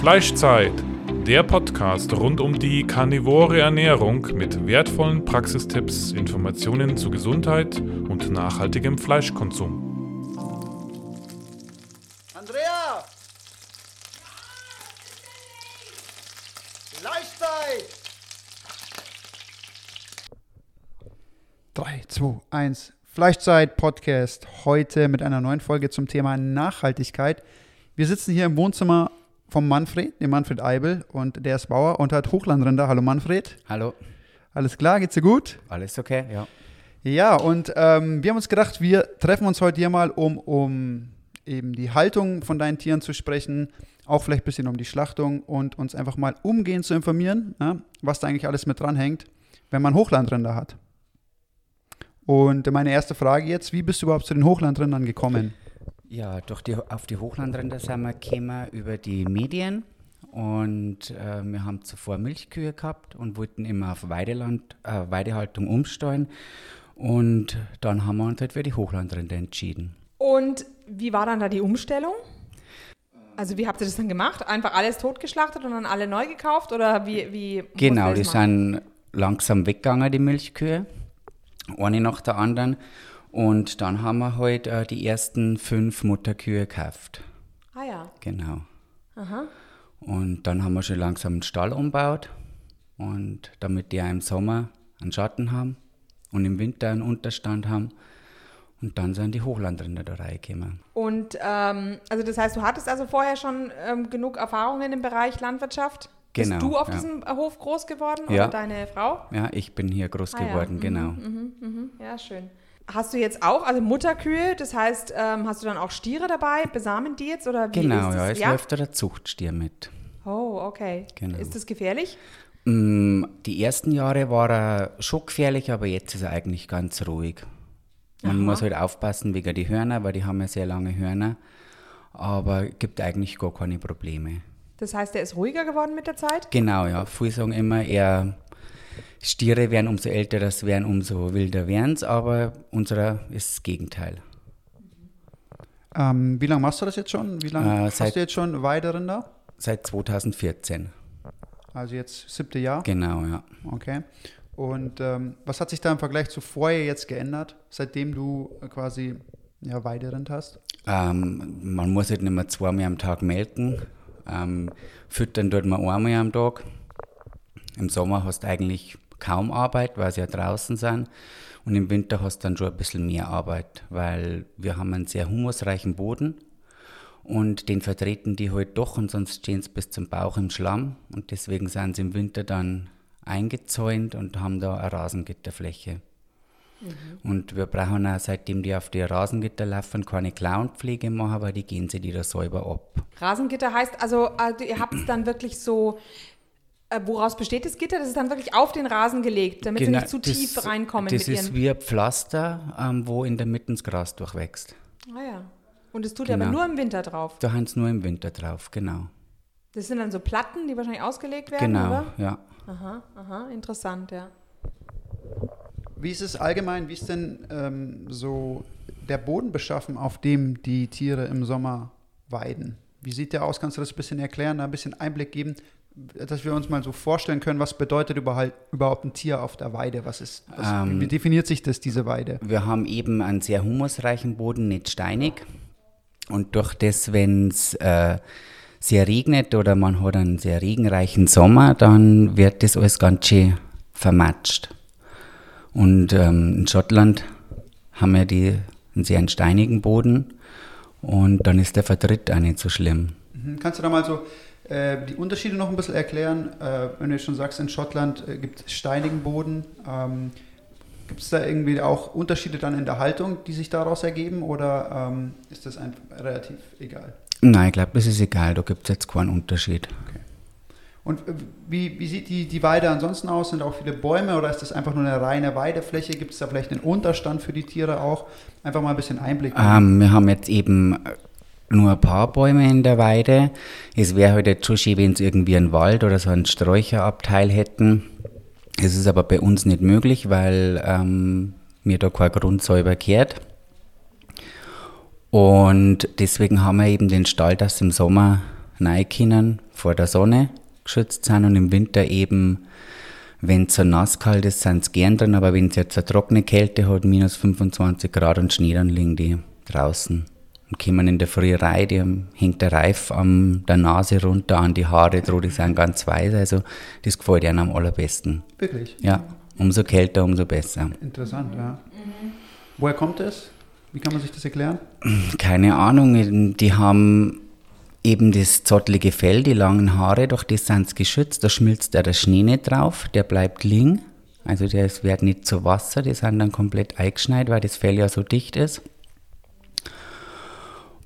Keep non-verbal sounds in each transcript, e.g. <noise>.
Fleischzeit, der Podcast rund um die karnivore Ernährung mit wertvollen Praxistipps, Informationen zu Gesundheit und nachhaltigem Fleischkonsum. Andrea! Fleischzeit! 3, 2, 1. Fleischzeit Podcast. Heute mit einer neuen Folge zum Thema Nachhaltigkeit. Wir sitzen hier im Wohnzimmer vom Manfred, dem Manfred Eibel, und der ist Bauer und hat Hochlandrinder. Hallo Manfred. Hallo. Alles klar, geht's dir gut? Alles okay, ja. Ja, und ähm, wir haben uns gedacht, wir treffen uns heute hier mal, um, um eben die Haltung von deinen Tieren zu sprechen, auch vielleicht ein bisschen um die Schlachtung und uns einfach mal umgehend zu informieren, ja, was da eigentlich alles mit dranhängt, wenn man Hochlandrinder hat. Und meine erste Frage jetzt, wie bist du überhaupt zu den Hochlandrindern gekommen? Ja, durch die, auf die Hochlandrinder sind wir gekommen über die Medien und äh, wir haben zuvor Milchkühe gehabt und wollten immer auf Weideland, äh, Weidehaltung umsteuern und dann haben wir uns halt für die Hochlandrinder entschieden. Und wie war dann da die Umstellung? Also wie habt ihr das dann gemacht? Einfach alles totgeschlachtet und dann alle neu gekauft oder wie? wie genau, die sind langsam weggegangen, die Milchkühe, eine nach der anderen. Und dann haben wir halt äh, die ersten fünf Mutterkühe gekauft. Ah ja. Genau. Aha. Und dann haben wir schon langsam einen Stall umgebaut. Und damit die auch im Sommer einen Schatten haben und im Winter einen Unterstand haben. Und dann sind die Hochlandrinder da reingekommen. Und ähm, also das heißt, du hattest also vorher schon ähm, genug Erfahrungen im Bereich Landwirtschaft? Genau. Bist du auf ja. diesem Hof groß geworden Ja. oder deine Frau? Ja, ich bin hier groß Ah ja. geworden, Mhm, genau. Mhm, mhm. Ja, schön. Hast du jetzt auch, also Mutterkühe, das heißt, ähm, hast du dann auch Stiere dabei? Besamen die jetzt oder wie Genau, ja, es läuft da der Zuchtstier mit. Oh, okay. Genau. Ist das gefährlich? Mm, Die ersten Jahre war er schon gefährlich, aber jetzt ist er eigentlich ganz ruhig. Man Aha. muss halt aufpassen wegen die Hörner, weil die haben ja sehr lange Hörner. Aber gibt eigentlich gar keine Probleme. Das heißt, der ist ruhiger geworden mit der Zeit? Genau, ja. Viele sagen immer, eher Stiere werden umso älter das werden, umso wilder werden aber unserer ist das Gegenteil. Ähm, wie lange machst du das jetzt schon? Wie lange Äh, hast du jetzt schon Weiderinder? Seit 2014. Also jetzt siebte Jahr? Genau, ja. Okay. Und ähm, was hat sich da im Vergleich zu vorher jetzt geändert, seitdem du quasi ja, Weiderind hast? Ähm, man muss halt nicht mehr zweimal am Tag melken. Ähm, füttern tut man einmal am Tag. Im Sommer hast du eigentlich kaum Arbeit, weil sie ja draußen sind. Und im Winter hast du dann schon ein bisschen mehr Arbeit, weil wir haben einen sehr humusreichen Boden und den vertreten die halt doch und sonst stehen sie bis zum Bauch im Schlamm und deswegen sind sie im Winter dann eingezäunt und haben da eine Rasengitterfläche. Und wir brauchen auch, seitdem die auf die Rasengitter laufen, keine Clownpflege machen, weil die gehen sie die da selber ab. Rasengitter heißt also, also ihr habt es dann wirklich so, äh, woraus besteht das Gitter? Das ist dann wirklich auf den Rasen gelegt, damit sie nicht zu das- tief reinkommen Das mit ist ihren. wie ein Pflaster, ähm, wo in der Mitte das Gras durchwächst. Ah ja. Und das tut ihr aber Genau. nur im Winter drauf. Da haben sie nur im Winter drauf, genau. Das sind dann so Platten, die wahrscheinlich ausgelegt werden, Genau, oder? ja. Aha, aha, interessant, ja. Wie ist es allgemein, wie ist denn ähm, so der Boden beschaffen, auf dem die Tiere im Sommer weiden? Wie sieht der aus? Kannst du das ein bisschen erklären, da ein bisschen Einblick geben, dass wir uns mal so vorstellen können, was bedeutet überhaupt, ein Tier auf der Weide? Was ist, was, Ähm, wie definiert sich das, diese Weide? Wir haben eben einen sehr humusreichen Boden, nicht steinig. Und durch das, wenn es äh, sehr regnet oder man hat einen sehr regenreichen Sommer, dann wird das alles ganz schön vermatscht. Und ähm, in Schottland haben wir die, einen sehr steinigen Boden und dann ist der Vertritt auch nicht so schlimm. Mhm. Kannst du da mal so die Unterschiede noch ein bisschen erklären? Äh, wenn du jetzt schon sagst, in Schottland äh, gibt es steinigen Boden. Ähm, gibt es da irgendwie auch Unterschiede dann in der Haltung, die sich daraus ergeben oder ähm, ist das einfach relativ egal? Nein, ich glaube, das ist egal, da gibt es jetzt keinen Unterschied. Und äh, wie, wie sieht die, die Weide ansonsten aus? Sind auch viele Bäume oder ist das einfach nur eine reine Weidefläche? Gibt es da vielleicht einen Unterstand für die Tiere auch? Einfach mal ein bisschen Einblick. Ähm, wir haben jetzt eben äh, nur ein paar Bäume in der Weide. Es wäre halt jetzt schon schön, wenn sie irgendwie einen Wald oder so einen Sträucherabteil hätten. Es ist aber bei uns nicht möglich, weil ähm, mir da kein Grund selber kehrt. Und deswegen haben wir eben den Stall, dass im Sommer rein können vor der Sonne geschützt sind und im Winter eben, wenn es so nass kalt ist, sind sie gern drin, aber wenn es jetzt eine trockene Kälte hat, minus 25 Grad und Schnee, dann liegen die draußen und kommen in der Früh rein, die haben, hängt der Reif an der Nase runter, an die Haare droh, die sind ganz weiß, also das gefällt ihnen am allerbesten. Wirklich? Ja, umso kälter, umso besser. Interessant, ja. Woher kommt das? Wie kann man sich das erklären? Keine Ahnung, die haben eben das zottlige Fell, die langen Haare, durch das sind sie geschützt, da schmilzt der Schnee nicht drauf, der bleibt liegen. Also das wird nicht zu Wasser, die sind dann komplett eingeschneit, weil das Fell ja so dicht ist.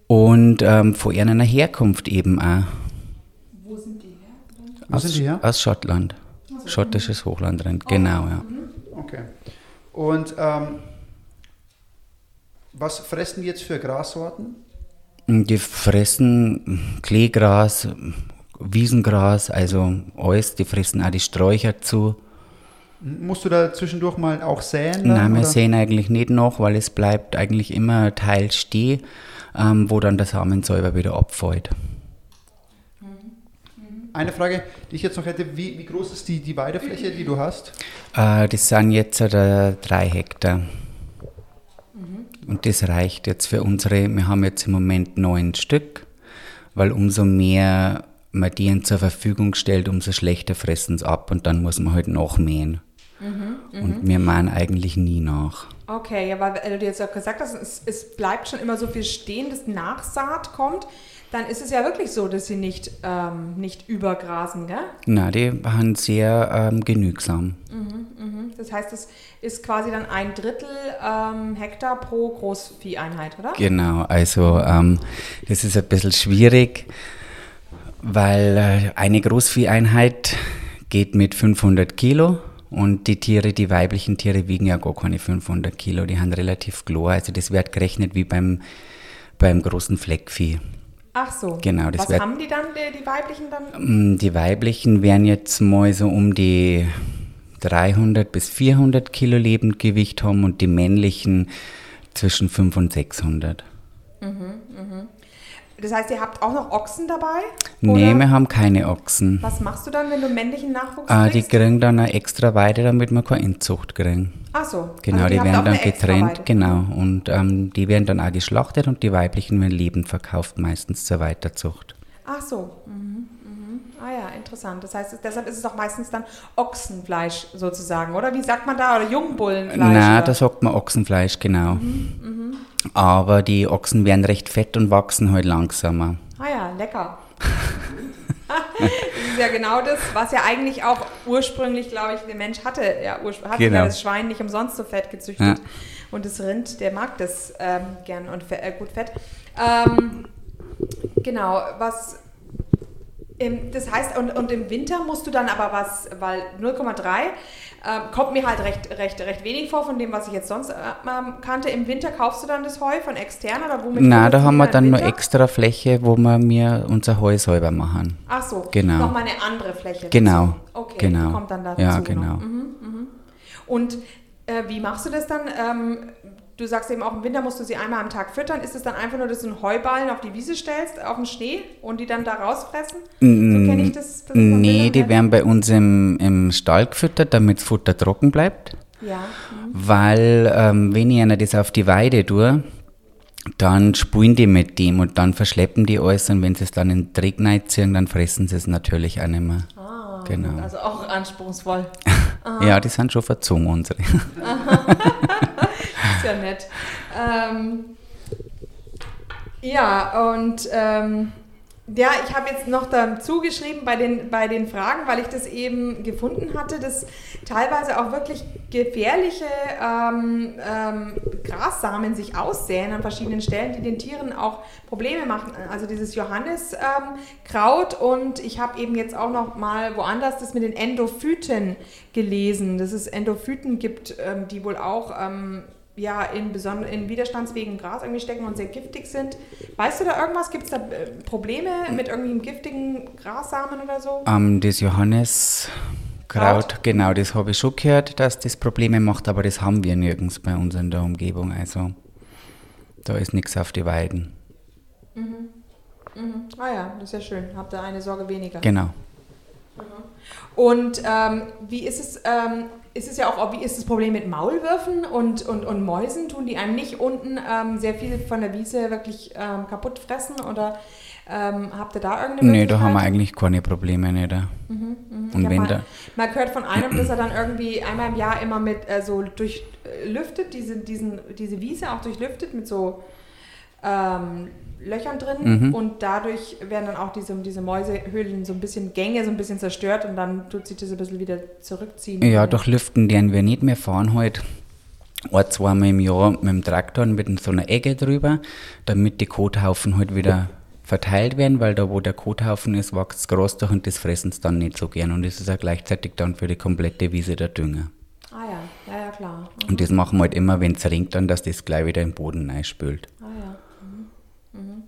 Und ähm, von ihrer Herkunft eben auch. Wo sind die her? Wo aus, sind die her? Aus Schottland. Schottisches Hochlandrind, genau, ja. Okay. Und ähm, was fressen die jetzt für Grassorten? Die fressen Kleegras, Wiesengras, also alles. Die fressen auch die Sträucher zu. Musst du da zwischendurch mal auch säen? dann, Nein, wir oder? sehen eigentlich nicht noch, weil es bleibt eigentlich immer Teil stehen, ähm, wo dann der Samen selber wieder abfällt. Eine Frage, die ich jetzt noch hätte, wie, wie groß ist die, die Weidefläche, die du hast? Äh, das sind jetzt äh, drei Hektar. Und das reicht jetzt für unsere, wir haben jetzt im Moment neun Stück, weil umso mehr man denen zur Verfügung stellt, umso schlechter fressen sie ab und dann muss man halt nachmähen. Und wir mähen eigentlich nie nach. Okay, ja, weil du jetzt auch gesagt hast, es, es bleibt schon immer so viel stehen, dass Nachsaat kommt. Dann ist es ja wirklich so, dass sie nicht, ähm, nicht übergrasen, gell? Na, die waren sehr ähm, genügsam. Mhm. Das heißt, es ist quasi dann ein Drittel ähm, Hektar pro Großvieheinheit, oder? Genau, also ähm, das ist ein bisschen schwierig, weil äh, eine Großvieheinheit geht mit 500 Kilo und die Tiere, die weiblichen Tiere wiegen ja gar keine 500 Kilo, die haben relativ klar, also das wird gerechnet wie beim, beim großen Fleckvieh. Ach so. Genau, das Was wird- haben die dann, die, die weiblichen dann? Mm, Die weiblichen werden jetzt mal so um die 300 bis 400 Kilo Lebendgewicht haben und die männlichen zwischen 500 und 600. Das heißt, ihr habt auch noch Ochsen dabei? Nee, Oder wir haben keine Ochsen. Was machst du dann, wenn du männlichen Nachwuchs Ah, die kriegen dann eine extra Weide, damit wir keine Inzucht kriegen. Ach so. Genau, also die, habt werden dann getrennt, genau. Und ähm, die werden dann auch geschlachtet und die weiblichen werden lebend verkauft, meistens zur Weiterzucht. Ach so. Mhm, mhm. Ah ja, interessant. Das heißt, es- deshalb ist es auch meistens dann Ochsenfleisch sozusagen, oder? Wie sagt man da? Oder Jungbullenfleisch? Na, oder? da sagt man Ochsenfleisch, genau. Mhm, Aber die Ochsen werden recht fett und wachsen halt langsamer. Ah ja, lecker. das ist ja genau das, was ja eigentlich auch ursprünglich, glaube ich, der Mensch hatte. Ja, hatte Genau. ja das Schwein nicht umsonst so fett gezüchtet. Ja. Und das Rind, der mag das ähm, gern und fe äh, gut fett. Ähm, genau, was. Im, das heißt, und, und im Winter musst du dann aber was, weil 0,3 ähm, kommt mir halt recht, recht, recht wenig vor von dem, was ich jetzt sonst äh, ähm, kannte. Im Winter kaufst du dann das Heu von extern oder womit? Na, fütterst da haben wir dann nur extra Fläche, wo wir mir unser Heu selber machen. Ach so, Genau. nochmal eine andere Fläche. Genau. Okay, genau. kommt dann dazu. Ja, noch. genau. Mhm, mhm. Und äh, wie machst du das dann? Ähm, du sagst eben auch im Winter musst du sie einmal am Tag füttern. Ist es dann einfach nur, dass du einen Heuballen auf die Wiese stellst, auf den Schnee und die dann da rausfressen? So kenne ich das. Nee, die werden bei uns im, im Stall gefüttert, damit das Futter trocken bleibt. Ja. mhm. Weil, ähm, wenn ich einer das auf die Weide tue, dann spulen die mit dem und dann verschleppen die alles und wenn sie es dann in den Dreck ziehen, dann fressen sie es natürlich auch nicht mehr. Ah, Genau. Also auch anspruchsvoll. <laughs> Ja, die sind schon verzogen, unsere. <laughs> Ja nett. Ähm, ja, und ähm, ja, ich habe jetzt noch dazu geschrieben bei den, bei den Fragen, weil ich das eben gefunden hatte, dass teilweise auch wirklich gefährliche ähm, ähm, Grassamen sich aussäen an verschiedenen Stellen, die den Tieren auch Probleme machen. Also dieses Johanniskraut und ich habe eben jetzt auch noch mal woanders das mit den Endophyten gelesen, dass es Endophyten gibt, ähm, die wohl auch ähm, ja, in, beson- in widerstandsfähigem Gras irgendwie stecken und sehr giftig sind. Weißt du da irgendwas? Gibt es da äh, Probleme mit irgendwelchen giftigen Grassamen oder so? Ähm, das Johanneskraut, Kraut. genau, das habe ich schon gehört, dass das Probleme macht, aber das haben wir nirgends bei uns in der Umgebung. Also da ist nichts auf die Weiden. Mhm. Ah ja, das ist ja schön. Habt ihr eine Sorge weniger. Genau. Und ähm, wie ist es, ähm, ist es ja auch, wie ist das Problem mit Maulwürfen und, und, und Mäusen? Tun die einem nicht unten ähm, sehr viel von der Wiese wirklich ähm, kaputt fressen oder ähm, habt ihr da irgendeine Nee, da haben wir eigentlich keine Probleme nicht. da. Mhm, mhm. Und wenn man, da, man hört von einem, <clears throat> dass er dann irgendwie einmal im Jahr immer mit äh, so durchlüftet, diese, diesen, diese Wiese auch durchlüftet mit so ähm, Löchern drin Mhm. und dadurch werden dann auch diese, diese Mäusehöhlen so ein bisschen Gänge so ein bisschen zerstört und dann tut sich das ein bisschen wieder zurückziehen. ja, durch Lüften deren wir nicht mehr fahren halt. Ein, zweimal im Jahr mit dem Traktor mit so einer Ecke drüber, damit die Kothaufen halt wieder verteilt werden, weil da wo der Kothaufen ist, wächst das Gras durch und das fressen sie dann nicht so gern und das ist auch gleichzeitig dann für die komplette Wiese der Dünger. Ah ja, ja, ja, klar. Mhm. Und das machen wir halt immer, wenn es regnet, dann, dass das gleich wieder im Boden einspült. Ah ja. Mhm. Mhm.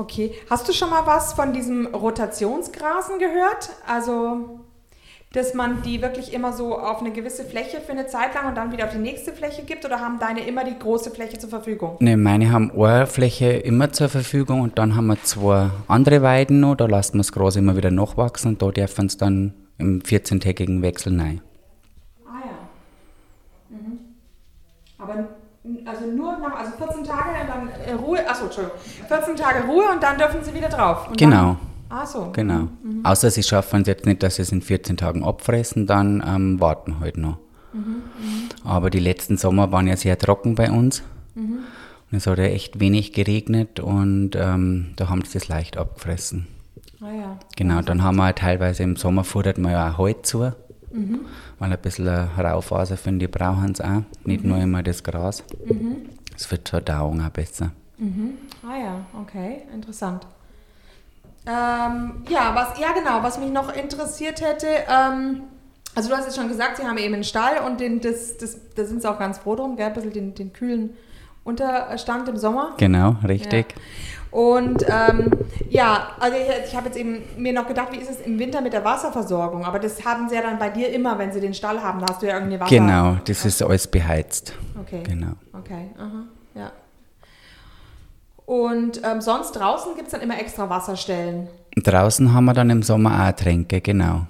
Okay. Hast du schon mal was von diesem Rotationsgrasen gehört? Also, dass man die wirklich immer so auf eine gewisse Fläche für eine Zeit lang und dann wieder auf die nächste Fläche gibt? Oder haben deine immer die große Fläche zur Verfügung? Ne, meine haben eine Fläche immer zur Verfügung und dann haben wir zwei andere Weiden noch, da lassen wir das Gras immer wieder nachwachsen und da dürfen es dann im 14-tägigen Wechsel rein. Ah ja. Mhm. Aber also nur nach, also 14 Tage und dann äh, Ruhe, achso, Entschuldigung, 14 Tage Ruhe und dann dürfen sie wieder drauf. Genau. Dann, so. Genau. Außer sie schaffen es jetzt nicht, dass sie es in 14 Tagen abfressen, dann ähm, warten halt noch. Aber die letzten Sommer waren ja sehr trocken bei uns. Und es hat ja echt wenig geregnet und ähm, da haben sie das leicht abgefressen. Ah ja. Genau, dann haben wir teilweise im Sommer futtert man ja auch Heu zu. Weil ein bisschen Raufaser finde ich brauchen sie auch. Nicht nur immer das Gras. Das wird zur Verdauung auch besser. Ah ja, okay, interessant. Ähm, ja, was, ja genau, was mich noch interessiert hätte, ähm, also du hast jetzt schon gesagt, sie haben eben einen Stall und den, das, das, da sind sie auch ganz froh drum, gell, ein bisschen den, den kühlen Unterstand im Sommer. Genau, richtig. Und ähm, ja, also ich, ich habe jetzt eben mir noch gedacht, wie ist es im Winter mit der Wasserversorgung? Aber das haben sie ja dann bei dir immer, wenn sie den Stall haben, da hast du ja irgendwie Wasser. Genau, das ist alles beheizt. Okay. Genau. Okay, aha, ja. Und ähm, sonst draußen gibt es dann immer extra Wasserstellen. Draußen haben wir dann im Sommer auch Tränke, genau.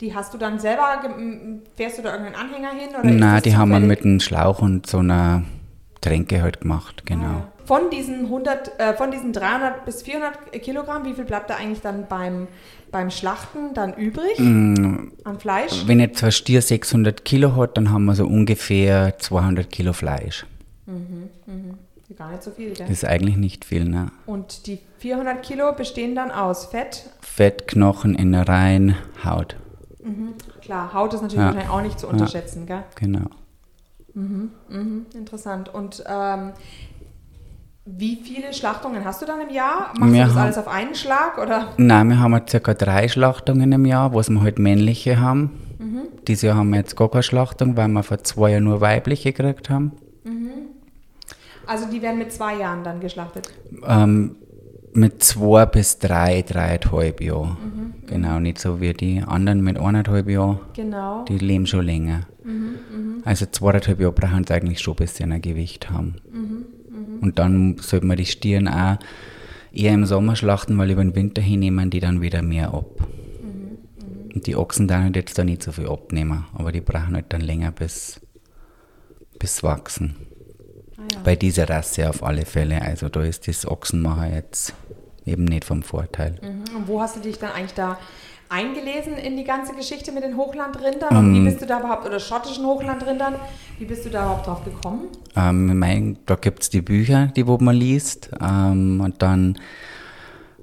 Die hast du dann selber, fährst du da irgendeinen Anhänger hin? Oder Nein, die haben wir mit einem Schlauch und so einer Tränke halt gemacht, genau. Ah. Von diesen 100, äh, von diesen 300 bis 400 Kilogramm, wie viel bleibt da eigentlich dann beim, beim Schlachten dann übrig Mm. an Fleisch? Wenn jetzt ein Stier 600 Kilo hat, dann haben wir so ungefähr 200 Kilo Fleisch. Gar nicht so viel, gell? Das ist eigentlich nicht viel, ne? Und die 400 Kilo bestehen dann aus Fett. Fett, Knochen, Innereien, Haut. Klar, Haut ist natürlich Ja. wahrscheinlich auch nicht zu unterschätzen, gell? Genau. Mhm, interessant. Und ähm, wie viele Schlachtungen hast du dann im Jahr? Machst Wir du das haben- alles auf einen Schlag oder? Nein, wir haben circa drei Schlachtungen im Jahr, wo wir halt männliche haben. Dieses Jahr haben wir jetzt gar keine Schlachtung, weil wir vor zwei Jahren nur weibliche gekriegt haben. Also die werden mit zwei Jahren dann geschlachtet. Ähm, mit zwei bis drei, dreieinhalb Jahren. Genau, nicht so wie die anderen mit eineinhalb Jahren. Genau. Die leben schon länger. Also zweieinhalb Jahre brauchen sie eigentlich schon ein bisschen ein Gewicht haben. Und dann sollte man die Stieren auch eher im Sommer schlachten, weil über den Winter hin nehmen die dann wieder mehr ab. Und die Ochsen dann jetzt da nicht so viel abnehmen, aber die brauchen halt dann länger bis, bis wachsen. Ja. Bei dieser Rasse auf alle Fälle. Also da ist das Ochsenmacher jetzt eben nicht vom Vorteil. Mhm. Und wo hast du dich dann eigentlich da eingelesen in die ganze Geschichte mit den Hochlandrindern? Und Ähm. wie bist du da überhaupt, oder schottischen Hochlandrindern, wie bist du da überhaupt drauf gekommen? Ähm, ich mein, da gibt es die Bücher, die wo man liest. Ähm, und dann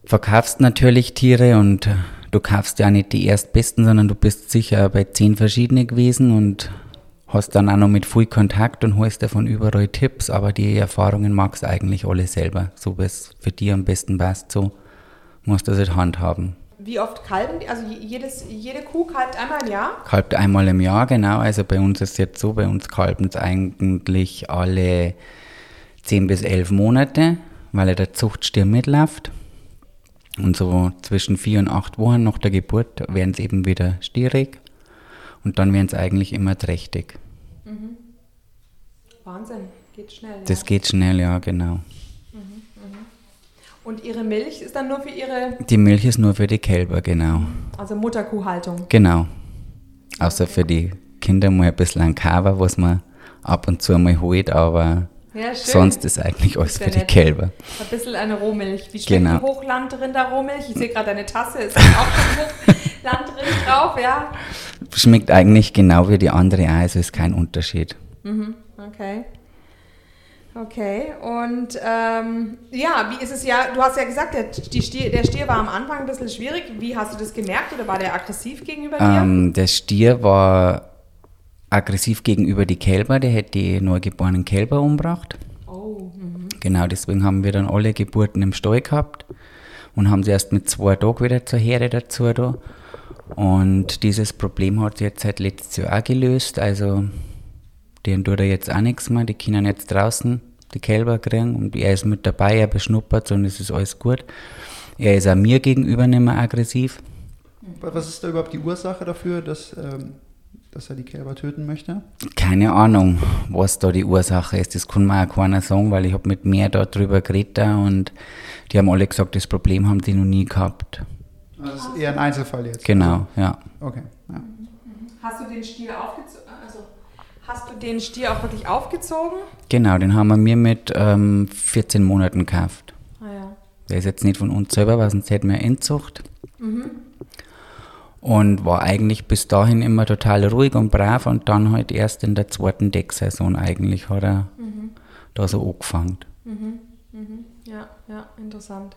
verkaufst natürlich Tiere und du kaufst ja nicht die erstbesten, sondern du bist sicher bei zehn verschiedene gewesen und hast dann auch noch mit viel Kontakt und holst dir von überall Tipps, aber die Erfahrungen magst du eigentlich alle selber. So wie es für dich am besten passt, so musst du es halt handhaben. Wie oft kalben die? Also jedes, jede Kuh kalbt einmal im Jahr? Kalbt einmal im Jahr, genau. Also bei uns ist es jetzt so, bei uns kalben es eigentlich alle 10 bis 11 Monate, weil ja der Zuchtstier mitläuft. Und so zwischen vier und acht Wochen nach der Geburt werden es eben wieder stierig. Und dann werden es eigentlich immer trächtig. Wahnsinn, geht schnell. Das geht schnell, ja, genau. ja. Und ihre Milch ist dann nur für ihre, Die Milch ist nur für die Kälber, genau. also Mutterkuhhaltung. Genau. Außer für die Kinder mal ein bisschen ein Cover, was man ab und zu mal holt, aber Ja, sonst ist eigentlich alles Sehr für die nett. Kälber. Ein bisschen eine Rohmilch. Wie schmeckt Genau. die Hochlandrinder-Rohmilch? Ich sehe gerade deine Tasse, ist <laughs> auch schon Hochlandrind drauf, ja. Schmeckt eigentlich genau wie die andere also ist kein Unterschied. Okay. Okay, und ähm, ja, wie ist es ja, du hast ja gesagt, der, Stier, der Stier war am Anfang ein bisschen schwierig. Wie hast du das gemerkt oder war der aggressiv gegenüber dir? Ähm, der Stier war aggressiv gegenüber die Kälber, der hätte die neugeborenen Kälber umgebracht. Oh, mhm. Genau, deswegen haben wir dann alle Geburten im Stall gehabt und haben sie erst mit zwei Tagen wieder zur Herde dazu da. Und dieses Problem hat jetzt seit letztes Jahr auch gelöst. Also, denen tut er jetzt auch nichts mehr. Die können jetzt draußen die Kälber kriegen und er ist mit dabei, er beschnuppert und es ist alles gut. Er ist auch mir gegenüber nicht mehr aggressiv. Was ist da überhaupt die Ursache dafür, dass, ähm, dass er die Kälber töten möchte? Keine Ahnung, was da die Ursache ist. Das kann mir auch keiner sagen, weil ich habe mit mehr darüber geredet und die haben alle gesagt, das Problem haben die noch nie gehabt. Das ist eher ein Einzelfall jetzt. Genau, ja. Okay. Ja. Hast du den Stier aufgezogen? Also, hast du den Stier auch wirklich aufgezogen? Genau, den haben wir mir mit ähm, 14 Monaten gekauft. Ah ja. Der ist jetzt nicht von uns selber, weil sonst hätten wir Inzucht. Und war eigentlich bis dahin immer total ruhig und brav und dann halt erst in der zweiten Decksaison eigentlich hat er da so angefangen. Ja, ja, interessant.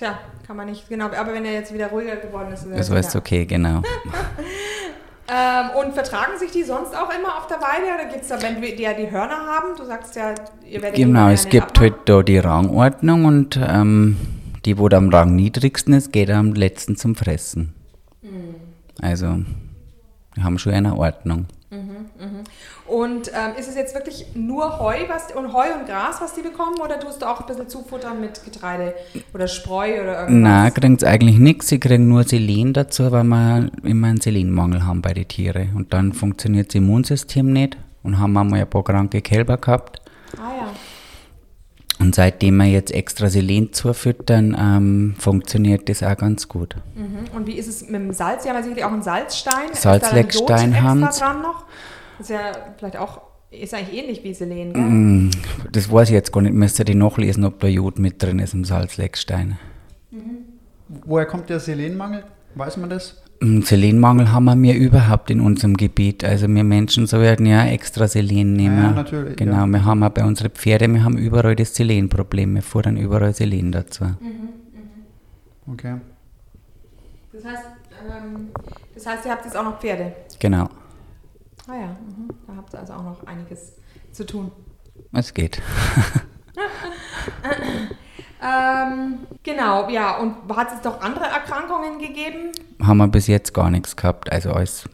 Tja, kann man nicht, genau, aber wenn er jetzt wieder ruhiger geworden ist, ist Das war jetzt ja. okay, genau. <laughs> Ähm, und vertragen sich die sonst auch immer auf der Weide oder gibt es da, wenn die ja die Hörner haben, du sagst ja, ihr werdet Genau, es gibt abmachen. halt da die Rangordnung und ähm, die, wo am Rang niedrigsten ist, geht am letzten zum Fressen. Also, wir haben schon eine Ordnung. Und ähm, ist es jetzt wirklich nur Heu was, und Heu und Gras, was die bekommen oder tust du auch ein bisschen zufuttern mit Getreide oder Spreu oder irgendwas? Nein, kriegen sie eigentlich nichts. Sie kriegen nur Selen dazu, weil wir immer einen Selenmangel haben bei den Tieren. Und dann funktioniert das Immunsystem nicht. Und haben einmal ein paar kranke Kälber gehabt. Ah ja. Und seitdem wir jetzt extra Selen zufüttern, ähm, funktioniert das auch ganz gut. Mhm. Und wie ist es mit dem Salz? Sie haben ja sicherlich auch einen Salzstein. Salzleckstein haben sie. dran noch? Das ist ja vielleicht auch, ist eigentlich ähnlich wie Selen, gell? Mm, Das weiß ich jetzt gar nicht. Müsste die nachlesen, ob da Jod mit drin ist im Salzleckstein. Woher kommt der Selenmangel? Weiß man das? Selenmangel haben wir überhaupt in unserem Gebiet. Also wir Menschen so werden ja extra Selen nehmen. Ja, natürlich, Genau, ja. wir haben auch bei unseren Pferden, wir haben überall das Selenproblem. Wir fuhren überall Selen dazu. Okay. Das heißt, ähm, das heißt, ihr habt jetzt auch noch Pferde. Genau, Ah ja, mhm. da habt ihr also auch noch einiges zu tun. es geht. <laughs> <laughs> Ähm, genau, ja, und hat es doch andere Erkrankungen gegeben? Haben wir bis jetzt gar nichts gehabt. Also alles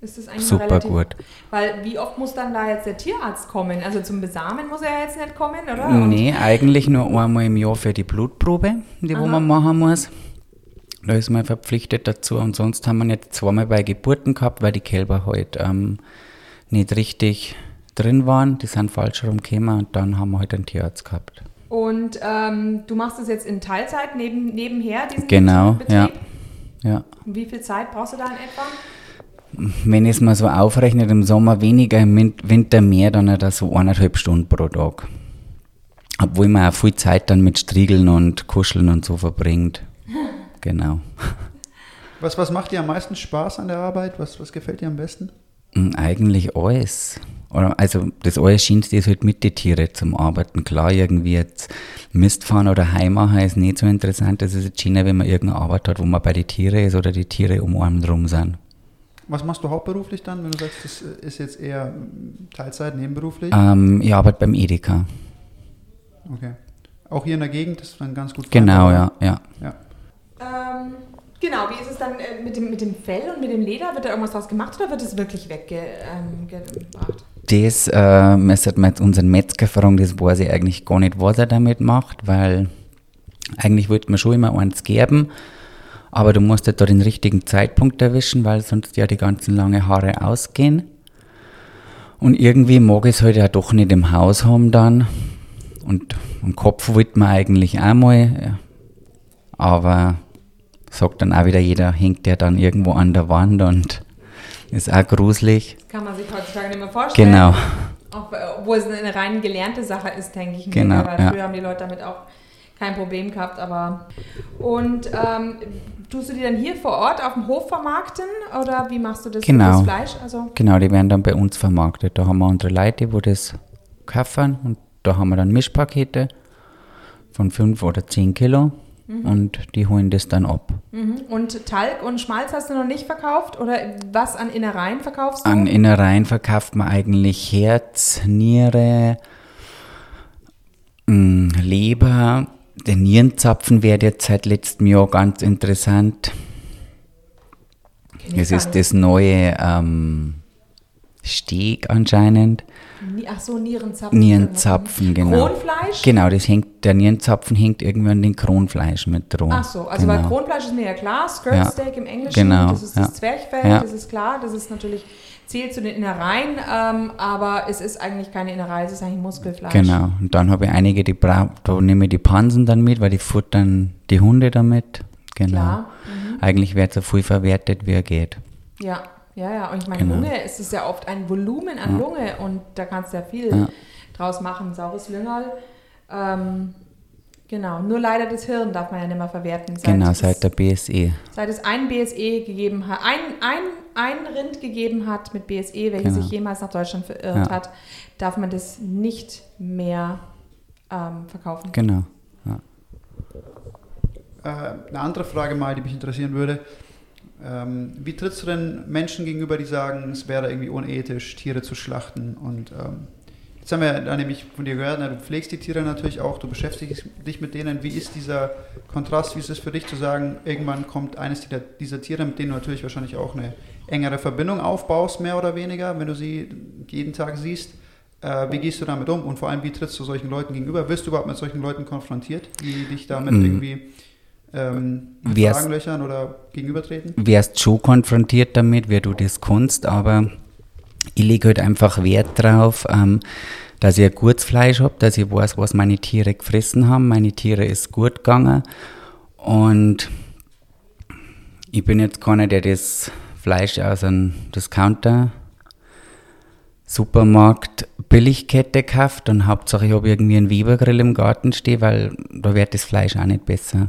Ist das eigentlich super relativ, gut. Weil wie oft muss dann da jetzt der Tierarzt kommen? Also zum Besamen muss er jetzt nicht kommen, oder? Und- Nee, eigentlich nur einmal im Jahr für die Blutprobe, die wo man machen muss. Da ist man verpflichtet dazu. Und sonst haben wir jetzt zweimal bei Geburten gehabt, weil die Kälber halt ähm, nicht richtig drin waren. Die sind falsch rumgekommen und dann haben wir halt einen Tierarzt gehabt. Und ähm, du machst das jetzt in Teilzeit neben, nebenher, diesen Genau, Betrieb? ja. Ja. Und Wie viel Zeit brauchst du da in etwa? Wenn ich es mal so aufrechnet, im Sommer weniger, im Win- Winter mehr, dann hat er so eineinhalb Stunden pro Tag. Obwohl man auch viel Zeit dann mit Striegeln und Kuscheln und so verbringt. <laughs> Genau. Was, was macht dir am meisten Spaß an der Arbeit? Was, was gefällt dir am besten? Mm, Eigentlich alles. Oder, also das Allerschönste ist halt mit den Tieren zum Arbeiten. Klar, irgendwie jetzt Mist fahren oder heimmachen ist nicht so interessant. Das ist jetzt schöner, wenn man irgendeine Arbeit hat, wo man bei den Tieren ist oder die Tiere um einen drum sind. Was machst du hauptberuflich dann, wenn du sagst, das ist jetzt eher Teilzeit, nebenberuflich? Ähm, ich arbeite beim Edeka. Okay. Auch hier in der Gegend ist dann ganz gut. Genau, ja, ja. ja. Ähm, genau, wie ist es dann äh, mit, dem, mit dem Fell und mit dem Leder? Wird da irgendwas draus gemacht oder wird es wirklich weggebracht? Ähm? Das äh, müsste man jetzt unseren Metzger fragen, das weiß ich eigentlich gar nicht, was er damit macht, weil eigentlich wollte man schon immer eins geben, aber du musst halt da den richtigen Zeitpunkt erwischen, weil sonst ja die ganzen lange Haare ausgehen. Und irgendwie mag ich es halt ja doch nicht im Haus haben dann. Und am Kopf wollte man eigentlich auch mal, aber sagt dann auch wieder jeder, hängt der dann irgendwo an der Wand und ist auch gruselig. Kann man sich heutzutage nicht mehr vorstellen. Genau. Auch, obwohl es eine rein gelernte Sache ist, denke ich mir. Genau, Weil ja. früher haben die Leute damit auch kein Problem gehabt. Aber und ähm, tust du die dann hier vor Ort auf dem Hof vermarkten oder wie machst du das, Genau. das Fleisch? Also Genau, die werden dann bei uns vermarktet. Da haben wir unsere Leute, wo das kaufen und da haben wir dann Mischpakete von 5 oder 10 Kilo und die holen das dann ab. mhm. und Talg und Schmalz hast du noch nicht verkauft oder was an Innereien verkaufst du? An Innereien verkauft man eigentlich Herz, Niere, mh, Leber. Der Nierenzapfen wäre jetzt seit letztem Jahr ganz interessant. Es ist das neue ähm, Steg anscheinend. Ach so, Nierenzapfen. Nierenzapfen, genau. Kronfleisch? Genau, das hängt, der Nierenzapfen hängt irgendwie an den Kronfleisch mit dran. Ach so, also genau. bei Kronfleisch ist mir ja klar, Skirt Ja. Steak im Englischen, Genau, das ist ja. das Zwerchfell, Ja. das ist klar, das ist natürlich, zählt zu den Innereien, ähm, aber es ist eigentlich keine Innerei, es ist eigentlich Muskelfleisch. Genau, und dann habe ich einige, die bra da nehme ich die Pansen dann mit, weil die futtern die Hunde damit. Genau. Klar. Eigentlich wird so viel verwertet, wie er geht. Ja, ja, ja. Und ich meine, Genau. Lunge, es ist ja oft ein Volumen an Lunge und da kannst du ja viel Ja. draus machen. Saures Lüngerl. Ähm, genau. Nur leider das Hirn darf man ja nicht mehr verwerten. Seit genau, es, seit der BSE. seit es ein BSE gegeben hat, ein, ein, ein Rind gegeben hat mit BSE, welches Genau. sich jemals nach Deutschland verirrt Ja. hat, darf man das nicht mehr ähm, verkaufen. Genau. Ja. Äh, eine andere Frage mal, die mich interessieren würde. Ähm, wie trittst du denn Menschen gegenüber, die sagen, es wäre irgendwie unethisch, Tiere zu schlachten? Und ähm, jetzt haben wir da nämlich von dir gehört, na, du pflegst die Tiere natürlich auch, du beschäftigst dich mit denen. Wie ist dieser Kontrast, wie ist es für dich zu sagen, irgendwann kommt eines dieser, dieser Tiere, mit denen du natürlich wahrscheinlich auch eine engere Verbindung aufbaust, mehr oder weniger, wenn du sie jeden Tag siehst. Äh, wie gehst du damit um und vor allem, wie trittst du solchen Leuten gegenüber? Wirst du überhaupt mit solchen Leuten konfrontiert, die dich damit Mm. irgendwie ähm, mit Wär's- Fragen löchern oder gegenübertreten? Wärst schon konfrontiert damit, wie du das kannst, aber ich lege halt einfach Wert drauf, ähm, dass ich ein gutes Fleisch habe, dass ich weiß, was meine Tiere gefressen haben. Meine Tiere ist gut gegangen und ich bin jetzt keiner, der das Fleisch aus einem Discounter Supermarkt Billigkette kauft und Hauptsache ich habe irgendwie einen Webergrill im Garten stehen, weil da wird das Fleisch auch nicht besser.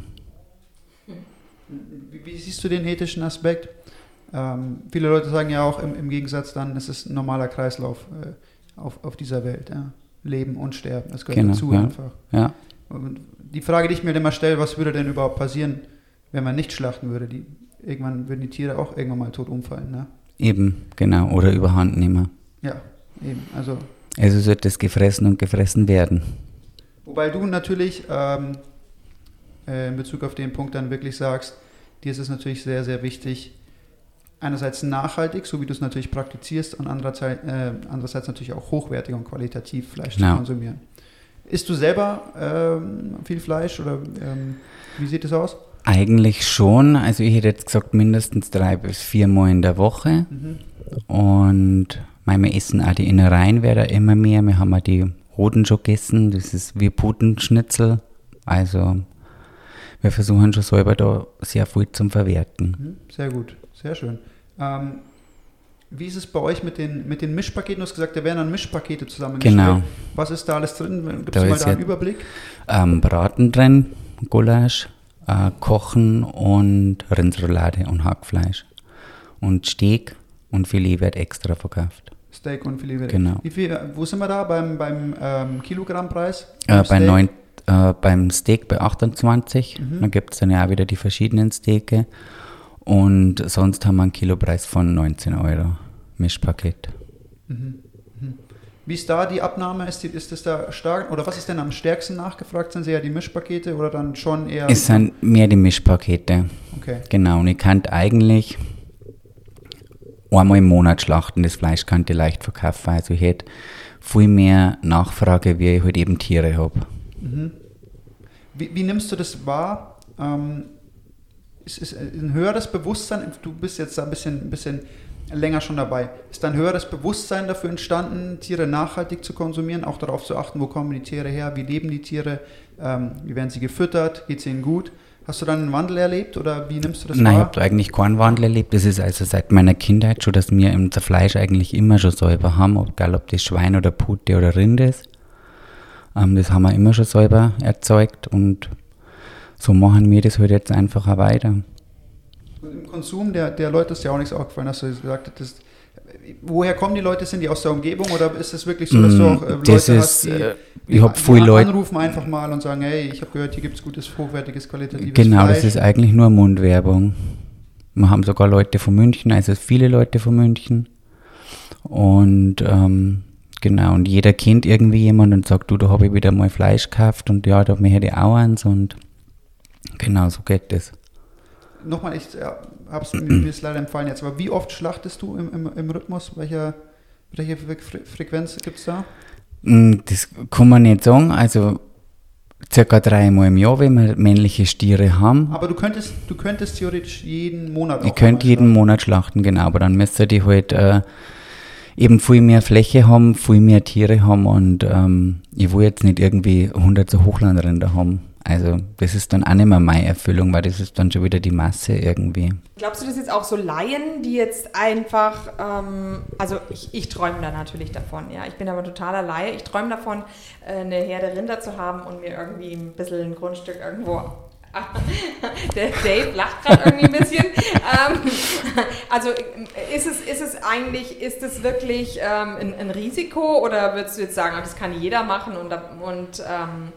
Wie, wie siehst du den ethischen Aspekt? Ähm, viele Leute sagen ja auch im, im Gegensatz dann, es ist ein normaler Kreislauf äh, auf, auf dieser Welt. Ja? Leben und Sterben, das gehört Genau, dazu ja. einfach. Ja. Und die Frage, die ich mir immer stelle, was würde denn überhaupt passieren, wenn man nicht schlachten würde? Die, irgendwann würden die Tiere auch irgendwann mal tot umfallen. Ne? Eben, genau, oder überhand nehmen. Ja, eben. Also Also sollte es gefressen und gefressen werden. Wobei du natürlich ähm, äh, in Bezug auf den Punkt dann wirklich sagst, dir ist es natürlich sehr, sehr wichtig, einerseits nachhaltig, so wie du es natürlich praktizierst, und andererseits, äh, andererseits natürlich auch hochwertig und qualitativ Fleisch Genau. zu konsumieren. Isst du selber ähm, viel Fleisch oder ähm, wie sieht es aus? Eigentlich schon. Also ich hätte jetzt gesagt, mindestens drei bis vier Mal in der Woche. Mhm. Und mein, wir essen auch die Innereien werden immer mehr. Wir haben auch die Hoden schon gegessen. Das ist wie Putenschnitzel. Also wir versuchen schon selber da sehr viel zum Verwerten. Mhm, sehr gut, sehr schön. Ähm, wie ist es bei euch mit den, mit den Mischpaketen? Du hast gesagt, da werden dann Mischpakete zusammengestellt. Genau. Was ist da alles drin? Gibt es mal da einen ja, Überblick? Ähm, Braten drin, Gulasch, äh, Kochen und Rindsroulade und Hackfleisch. Und Steak und Filet wird extra verkauft. Steak und Filet wird genau. Wie viel, äh, wo sind wir da beim, beim ähm, Kilogrammpreis? Äh, bei 9, äh, beim Steak bei 28. Mhm. Dann gibt es dann ja auch wieder die verschiedenen Steake. Und sonst haben wir einen Kilopreis von 19 Euro. Mischpaket. Wie ist da die Abnahme? Ist, die, ist das da stark? Oder was ist denn am stärksten nachgefragt? Sind sie ja die Mischpakete oder dann schon eher. Es sind mehr die Mischpakete. okay. Genau. Und ich kann eigentlich einmal im Monat schlachten. Das Fleisch kann ich leicht verkaufen. Also ich hätte viel mehr Nachfrage, wie ich halt eben Tiere habe. Mhm. Wie, wie nimmst du das wahr? Ähm, ist, ist ein höheres Bewusstsein? Du bist jetzt da ein bisschen, ein bisschen länger schon dabei. Ist ein höheres Bewusstsein dafür entstanden, Tiere nachhaltig zu konsumieren, auch darauf zu achten, wo kommen die Tiere her, wie leben die Tiere, ähm, wie werden sie gefüttert, geht es ihnen gut? Hast du dann einen Wandel erlebt oder wie nimmst du das Nein, wahr? ich habe eigentlich keinen Wandel erlebt. Das ist also seit meiner Kindheit schon, dass wir unser Fleisch eigentlich immer schon selber haben, egal ob das Schwein oder Pute oder Rind ist. Ähm, das haben wir immer schon selber erzeugt und so machen wir das halt jetzt einfach auch weiter. Im Konsum der, der Leute ist ja auch nichts aufgefallen, hast du gesagt hast. Woher kommen die Leute? Sind die aus der Umgebung oder ist es wirklich so, dass du auch äh, Leute Mm, das hast, ist, die, äh, ich habe an- viele Leute, anrufen einfach mal und sagen, hey, ich habe gehört, hier gibt es gutes, hochwertiges, qualitatives genau, Fleisch. das ist eigentlich nur Mundwerbung. Wir haben sogar Leute von München, also viele Leute von München. Und ähm, genau, und jeder kennt irgendwie jemanden und sagt, du, da habe ich wieder mal Fleisch gekauft und ja, da möchte ich auch eins und genau, so geht das. Nochmal, ich ja, hab's, mir, mir ist leider empfallen jetzt, aber wie oft schlachtest du im, im, im Rhythmus? Welche, welche Fre Frequenz gibt es da? Mm, Das kann man nicht sagen, also circa dreimal im Jahr, wenn wir männliche Stiere haben. Aber du könntest, du könntest theoretisch jeden Monat Ich könnte jeden schlachten. Monat schlachten, genau, aber dann müsste die halt äh, eben viel mehr Fläche haben, viel mehr Tiere haben und ähm, ich will jetzt nicht irgendwie 100 so Hochlandrinder haben. Also das ist dann auch nicht mehr meine Erfüllung, weil das ist dann schon wieder die Masse irgendwie. Glaubst du, das jetzt auch so Laien, die jetzt einfach, ähm, also ich, ich träume da natürlich davon, ja. Ich bin aber totaler Laie. Ich träume davon, äh, eine Herde Rinder zu haben und mir irgendwie ein bisschen ein Grundstück irgendwo. <laughs> Der Dave lacht gerade irgendwie ein bisschen. Ähm, also ist es, ist es eigentlich, ist es wirklich ähm, ein, ein Risiko oder würdest du jetzt sagen, das kann jeder machen und, und ähm,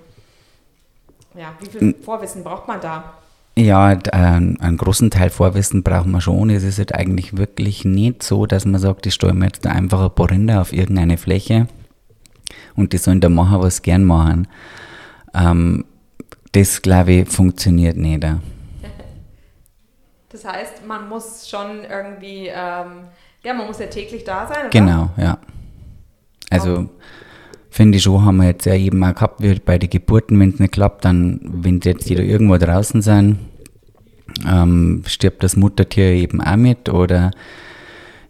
ja, wie viel Vorwissen braucht man da? Ja, einen, großen Teil Vorwissen brauchen wir schon. Es ist halt eigentlich wirklich nicht so, dass man sagt, ich stelle mir jetzt einfach ein paar Rinder auf irgendeine Fläche und die sollen da machen, was sie gern machen. Ähm, das, glaube ich, funktioniert nicht. Das heißt, man muss schon irgendwie, ähm, ja, man muss ja täglich da sein, oder? Genau, ja. Also finde ich schon, haben wir jetzt ja eben auch gehabt, wie bei den Geburten, wenn es nicht klappt, dann, wenn sie jetzt wieder irgendwo draußen sind, ähm, stirbt das Muttertier eben auch mit oder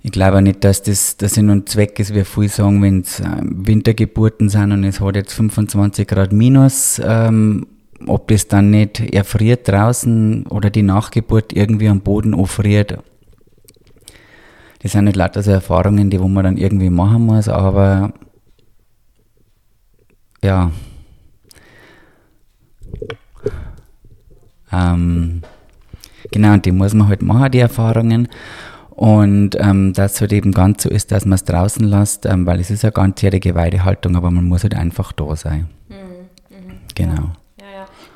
ich glaube auch nicht, dass das der Sinn und Zweck ist, wie viele sagen, wenn es Wintergeburten sind und es hat jetzt 25 Grad minus, ähm, ob das dann nicht erfriert draußen oder die Nachgeburt irgendwie am Boden offriert. Das sind nicht lauter so Erfahrungen, die wo man dann irgendwie machen muss, aber ja. Ähm, genau, und die muss man halt machen, die Erfahrungen. Und ähm, dass es halt eben ganz so ist, dass man es draußen lässt, ähm, weil es ist ja ganzjährige Weidehaltung, aber man muss halt einfach da sein. Genau. Ja, ja.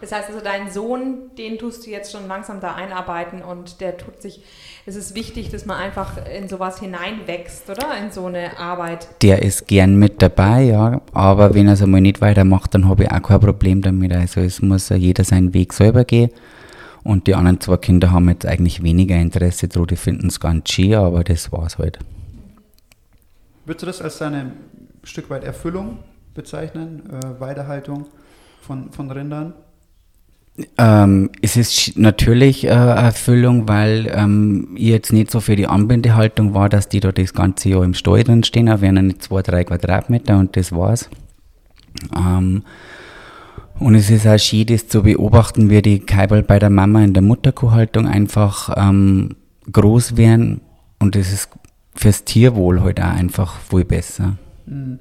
Das heißt also, dein Sohn, den tust du jetzt schon langsam da einarbeiten und der tut sich, es ist wichtig, dass man einfach in sowas hineinwächst, oder? In so eine Arbeit. Der ist gern mit dabei, ja, aber wenn er es einmal nicht weitermacht, dann habe ich auch kein Problem damit. Also es muss ja jeder seinen Weg selber gehen. Und die anderen zwei Kinder haben jetzt eigentlich weniger Interesse dran, die finden es ganz schön, aber das war's halt. Würdest du das als deine Stück weit Erfüllung bezeichnen? Äh, Weidehaltung von, von Rindern? Ähm, es ist natürlich äh, Erfüllung, weil ähm, ich jetzt nicht so für die Anbindehaltung war, dass die da das ganze Jahr im Stall drin stehen, auf wären nicht zwei, drei Quadratmeter und das war's. Ähm, und es ist auch schön, das zu beobachten, wie die Kaiberl bei der Mama in der Mutterkuhhaltung einfach ähm, groß werden und das ist fürs Tierwohl halt auch einfach viel besser. Hm.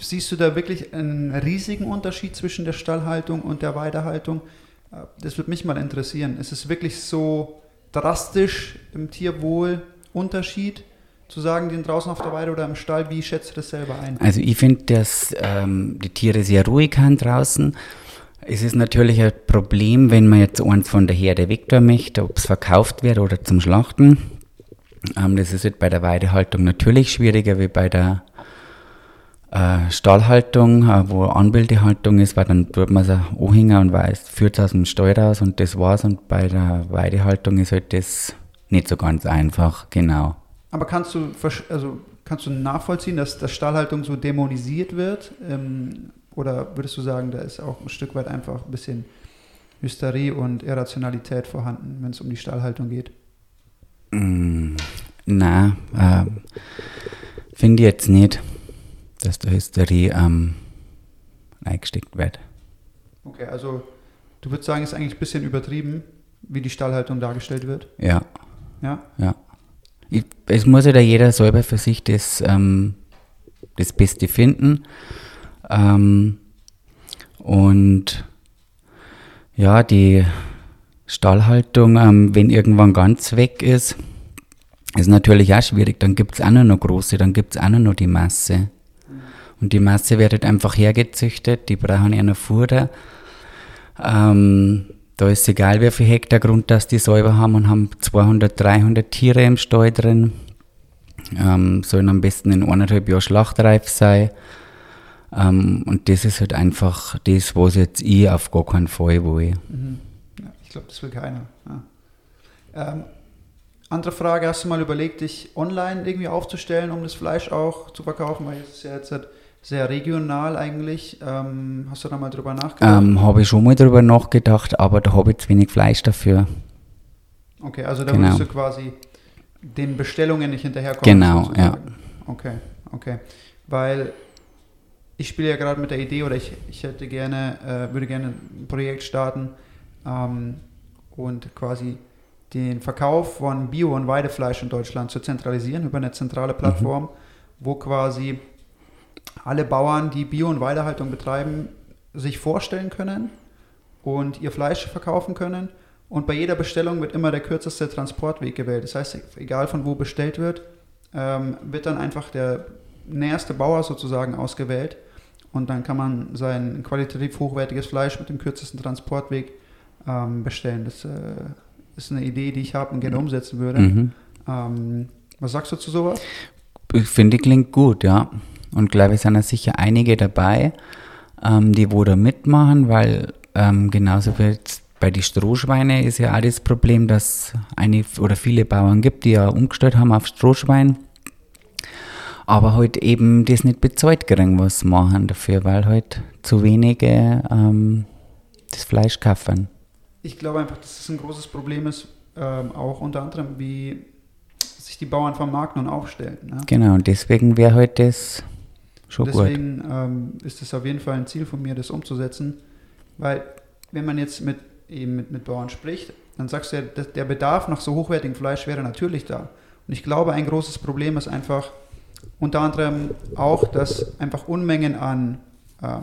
Siehst du da wirklich einen riesigen Unterschied zwischen der Stallhaltung und der Weidehaltung? Das würde mich mal interessieren. Ist es wirklich so drastisch im Tierwohl Unterschied zu sagen, sind draußen auf der Weide oder im Stall? Wie schätzt du das selber ein? Also ich finde, dass ähm, die Tiere sehr ruhig haben draußen. Es ist natürlich ein Problem, wenn man jetzt eins von der Herde weg möchte, ob es verkauft wird oder zum Schlachten. Ähm, das ist halt bei der Weidehaltung natürlich schwieriger wie bei der äh, Stallhaltung, äh, wo Anbildehaltung ist, weil dann tut man es anhängen und weiß, führt es aus dem Stall raus und das war's. Und bei der Weidehaltung ist halt das nicht so ganz einfach, genau. Aber kannst du, also kannst du nachvollziehen, dass, dass Stallhaltung so dämonisiert wird? Ähm, oder würdest du sagen, da ist auch ein Stück weit einfach ein bisschen Hysterie und Irrationalität vorhanden, wenn es um die Stallhaltung geht? Mm, Nein, äh, finde ich jetzt nicht, dass da Hysterie ähm, eingesteckt wird. Okay, also du würdest sagen, es ist eigentlich ein bisschen übertrieben, wie die Stallhaltung dargestellt wird. Ja, Ja? ja. Ich, es muss ja da jeder selber für sich das, ähm, das Beste finden. Ähm, und ja, die Stallhaltung, ähm, wenn irgendwann ganz weg ist, ist natürlich auch schwierig. Dann gibt es auch nur noch große, dann gibt es auch nur noch die Masse. Und die Masse wird halt einfach hergezüchtet, die brauchen noch Futter. Ähm, da ist egal, wie viel Hektar Grund das die selber haben und haben 200, 300 Tiere im Stall drin. Ähm, sollen am besten in eineinhalb Jahren schlachtreif sein. Ähm, und das ist halt einfach das, was jetzt ich auf gar keinen Fall will. Mhm. ja ich glaube, das will keiner. Ja. Ähm, andere Frage, hast du mal überlegt, dich online irgendwie aufzustellen, um das Fleisch auch zu verkaufen? Weil es ist ja jetzt halt sehr regional eigentlich. Ähm, hast du da mal drüber nachgedacht? Ähm, habe ich schon mal drüber nachgedacht, aber da habe ich zu wenig Fleisch dafür. okay, also da genau. würdest du quasi den Bestellungen nicht hinterherkommen. Genau, sozusagen. Okay, okay. Weil ich spiele ja gerade mit der Idee oder ich, ich hätte gerne, äh, würde gerne ein Projekt starten ähm, und quasi den Verkauf von Bio- und Weidefleisch in Deutschland zu zentralisieren über eine zentrale Plattform, wo quasi alle Bauern, die Bio- und Weidehaltung betreiben, sich vorstellen können und ihr Fleisch verkaufen können. Und bei jeder Bestellung wird immer der kürzeste Transportweg gewählt. Das heißt, egal von wo bestellt wird, ähm, wird dann einfach der näherste Bauer sozusagen ausgewählt. Und dann kann man sein qualitativ hochwertiges Fleisch mit dem kürzesten Transportweg ähm, bestellen. Das äh, ist eine Idee, die ich habe und gerne umsetzen würde. Mhm. Ähm, was sagst du zu sowas? Ich finde, klingt gut, ja. Und glaube, es sind ja sicher einige dabei, ähm, die wo da mitmachen, weil ähm, genauso wie jetzt bei den Strohschweine ist ja auch das Problem, dass eine oder viele Bauern gibt, die ja umgestellt haben auf Strohschwein, aber halt eben das nicht bezahlt kriegen, was sie machen dafür, weil halt zu wenige ähm, das Fleisch kaufen. Ich glaube einfach, dass das ein großes Problem ist, ähm, auch unter anderem, wie sich die Bauern vermarkten und aufstellen. Ne? Genau, und deswegen wäre halt das schon. Deswegen ähm, ist es auf jeden Fall ein Ziel von mir, das umzusetzen, weil wenn man jetzt mit, eben mit, mit Bauern spricht, dann sagst du ja, der Bedarf nach so hochwertigem Fleisch wäre natürlich da. Und ich glaube, ein großes Problem ist einfach unter anderem auch, dass einfach Unmengen an, äh,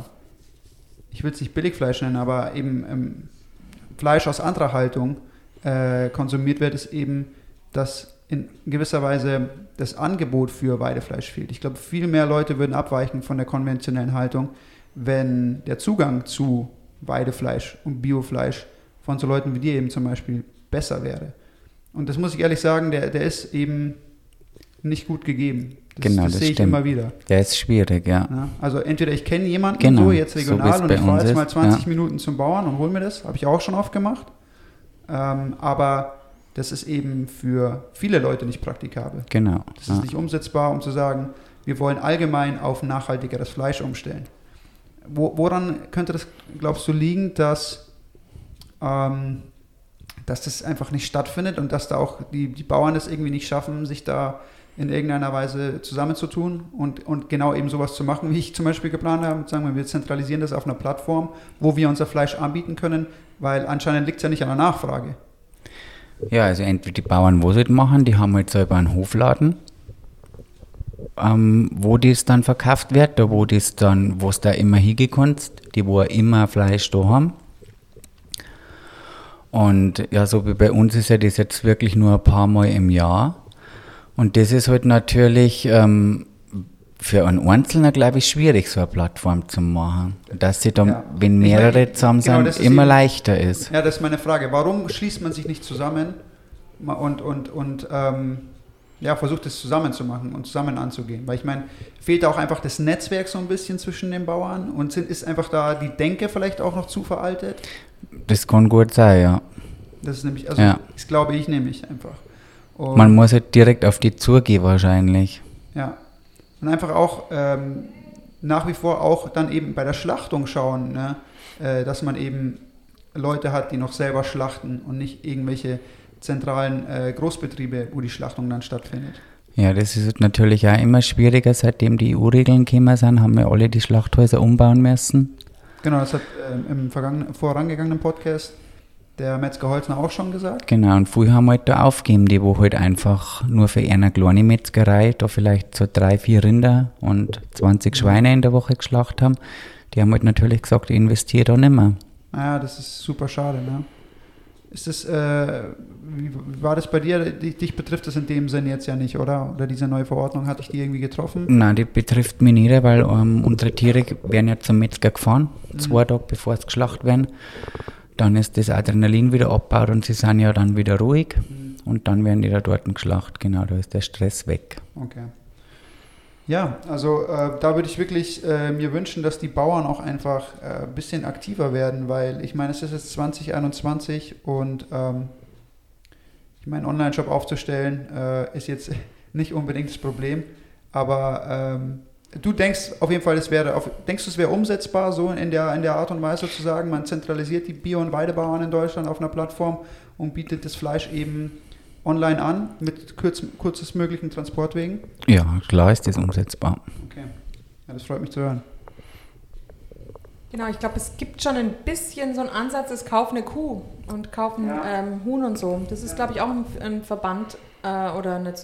ich will es nicht Billigfleisch nennen, aber eben ähm, Fleisch aus anderer Haltung äh, konsumiert wird, ist eben, dass in gewisser Weise das Angebot für Weidefleisch fehlt. Ich glaube, viel mehr Leute würden abweichen von der konventionellen Haltung, wenn der Zugang zu Weidefleisch und Biofleisch von so Leuten wie dir eben zum Beispiel besser wäre. Und das muss ich ehrlich sagen, der, der ist eben nicht gut gegeben. Das, Genau, das das sehe ich immer wieder. Der ist schwierig, ja. Ja, also entweder ich kenne jemanden Genau, so jetzt so regional wie's und ich fahre jetzt mal 20 ja. Minuten zum Bauern und hole mir das. Habe ich auch schon oft gemacht. Ähm, aber das ist eben für viele Leute nicht praktikabel. Genau. Das ja. ist nicht umsetzbar, um zu sagen, wir wollen allgemein auf nachhaltigeres Fleisch umstellen. Wo, woran könnte das, glaubst du, liegen, dass, ähm, dass das einfach nicht stattfindet und dass da auch die, die Bauern es irgendwie nicht schaffen, sich da in irgendeiner Weise zusammenzutun und, und genau eben sowas zu machen, wie ich zum Beispiel geplant habe. Sagen wir, wir zentralisieren das auf einer Plattform, wo wir unser Fleisch anbieten können, weil anscheinend liegt es ja nicht an der Nachfrage. Ja, also entweder die Bauern, wo sie das machen, die haben halt selber einen Hofladen, ähm, wo das dann verkauft wird, da wo das dann, wo es da immer hingekommt, die wo immer Fleisch da haben. Und ja, so wie bei uns ist ja das jetzt wirklich nur ein paar Mal im Jahr. Und das ist halt natürlich ähm, für einen Einzelnen, glaube ich, schwierig, so eine Plattform zu machen. Dass sie dann, Ja. wenn mehrere meine, zusammen genau, sind, immer eben- leichter ist. Ja, das ist meine Frage. Warum schließt man sich nicht zusammen und, und, und ähm, ja, versucht es zusammen zu machen und zusammen anzugehen? Weil ich meine, fehlt da auch einfach das Netzwerk so ein bisschen zwischen den Bauern und sind, ist einfach da die Denke vielleicht auch noch zu veraltet? Das kann gut sein, ja. Das ist nämlich, also Ja. das glaube ich nämlich einfach. Und, Man muss halt direkt auf die zugehen wahrscheinlich. Ja. Und einfach auch ähm, nach wie vor auch dann eben bei der Schlachtung schauen, ne? äh, dass man eben Leute hat, die noch selber schlachten und nicht irgendwelche zentralen äh, Großbetriebe, wo die Schlachtung dann stattfindet. Ja, das ist natürlich auch immer schwieriger, seitdem die EU-Regeln gekommen sind, haben wir alle die Schlachthäuser umbauen müssen. Genau, das hat äh, im vorangegangenen Podcast der Metzger Holzner auch schon gesagt. Genau, und früher haben wir halt da aufgegeben, die wo halt einfach nur für eine kleine Metzgerei da vielleicht so drei, vier Rinder und 20 Schweine in der Woche geschlacht haben. Die haben halt natürlich gesagt, ich investiere da nicht mehr. Naja, das ist super schade, ne? Ist das, äh, wie war das bei dir? Dich betrifft das in dem Sinn jetzt ja nicht, oder? Oder diese neue Verordnung, hat dich die irgendwie getroffen? Nein, die betrifft mich nicht, weil ähm, unsere Tiere werden ja zum Metzger gefahren, mhm. zwei Tage bevor sie geschlacht werden. Dann ist das Adrenalin wieder abgebaut und sie sind ja dann wieder ruhig mhm. und dann werden die da dort geschlacht. Genau, da ist der Stress weg. Okay. Ja, also äh, da würde ich wirklich äh, mir wünschen, dass die Bauern auch einfach äh, ein bisschen aktiver werden, weil ich meine, es ist jetzt 2021 und ähm, ich meine, Online-Shop aufzustellen äh, ist jetzt <laughs> nicht unbedingt das Problem, aber ähm, du denkst auf jeden Fall, es wäre, auf, denkst du, es wäre umsetzbar, so in der, in der Art und Weise zu sagen, man zentralisiert die Bio- und Weidebauern in Deutschland auf einer Plattform und bietet das Fleisch eben online an mit kurz, kürzestmöglichen Transportwegen? Ja, klar ist das umsetzbar. Okay, ja, das freut mich zu hören. Genau, ich glaube, es gibt schon ein bisschen so einen Ansatz, es kauf eine Kuh und kaufen ja. ähm, Huhn und so. Das ist, glaube ich, auch ein, ein Verband äh, oder eine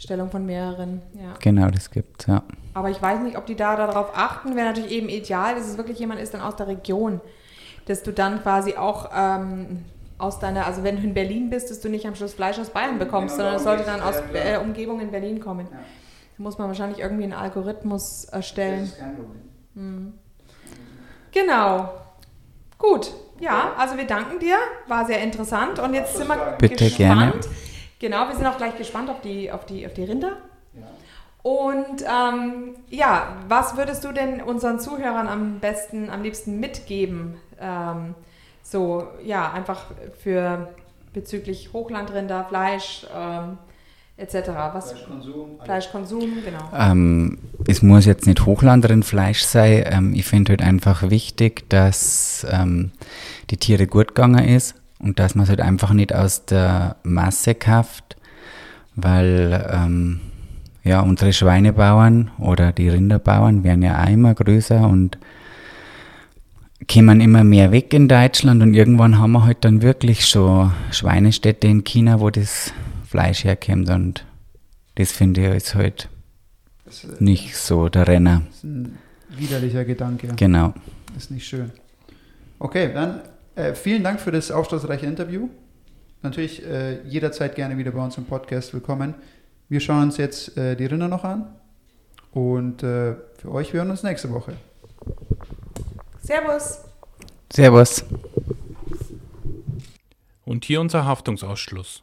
Zusammenstellung von mehreren. Ja. Genau, das gibt es, ja. Aber ich weiß nicht, ob die da darauf achten. Wäre natürlich eben ideal, dass es wirklich jemand ist dann aus der Region, dass du dann quasi auch ähm, aus deiner, also wenn du in Berlin bist, dass du nicht am Schluss Fleisch aus Bayern bekommst, genau, sondern es sollte dann aus äh, Umgebung in Berlin kommen. Ja. Da muss man wahrscheinlich irgendwie einen Algorithmus erstellen. Das ist kein Problem. Mhm. Genau. Gut. Ja, also wir danken dir. War sehr interessant. Und jetzt sind wir Bitte gespannt. Gerne. Genau, wir sind auch gleich gespannt auf die, auf die, auf die Rinder. Ja. Und ähm, ja, was würdest du denn unseren Zuhörern am besten, am liebsten mitgeben? Ähm, so, ja, einfach für bezüglich Hochlandrinder, Fleisch ähm, etc. Was, Fleischkonsum. Fleischkonsum, genau. Ähm, es muss jetzt nicht Hochlandrindfleisch sein. Ähm, ich finde halt einfach wichtig, dass ähm, die Tiere gut gegangen ist und dass man es halt einfach nicht aus der Masse kauft, weil ähm, ja, unsere Schweinebauern oder die Rinderbauern werden ja auch immer größer und kämen immer mehr weg in Deutschland und irgendwann haben wir halt dann wirklich schon Schweinestädte in China, wo das Fleisch herkommt und das finde ich ist halt das, äh, nicht so der Renner. Das ist ein widerlicher Gedanke. Genau. Das ist nicht schön. Okay, dann äh, vielen Dank für das aufschlussreiche Interview. Natürlich äh, jederzeit gerne wieder bei uns im Podcast willkommen. Wir schauen uns jetzt äh, die Rinder noch an und äh, für euch hören wir uns nächste Woche. Servus. Servus. Und hier unser Haftungsausschluss.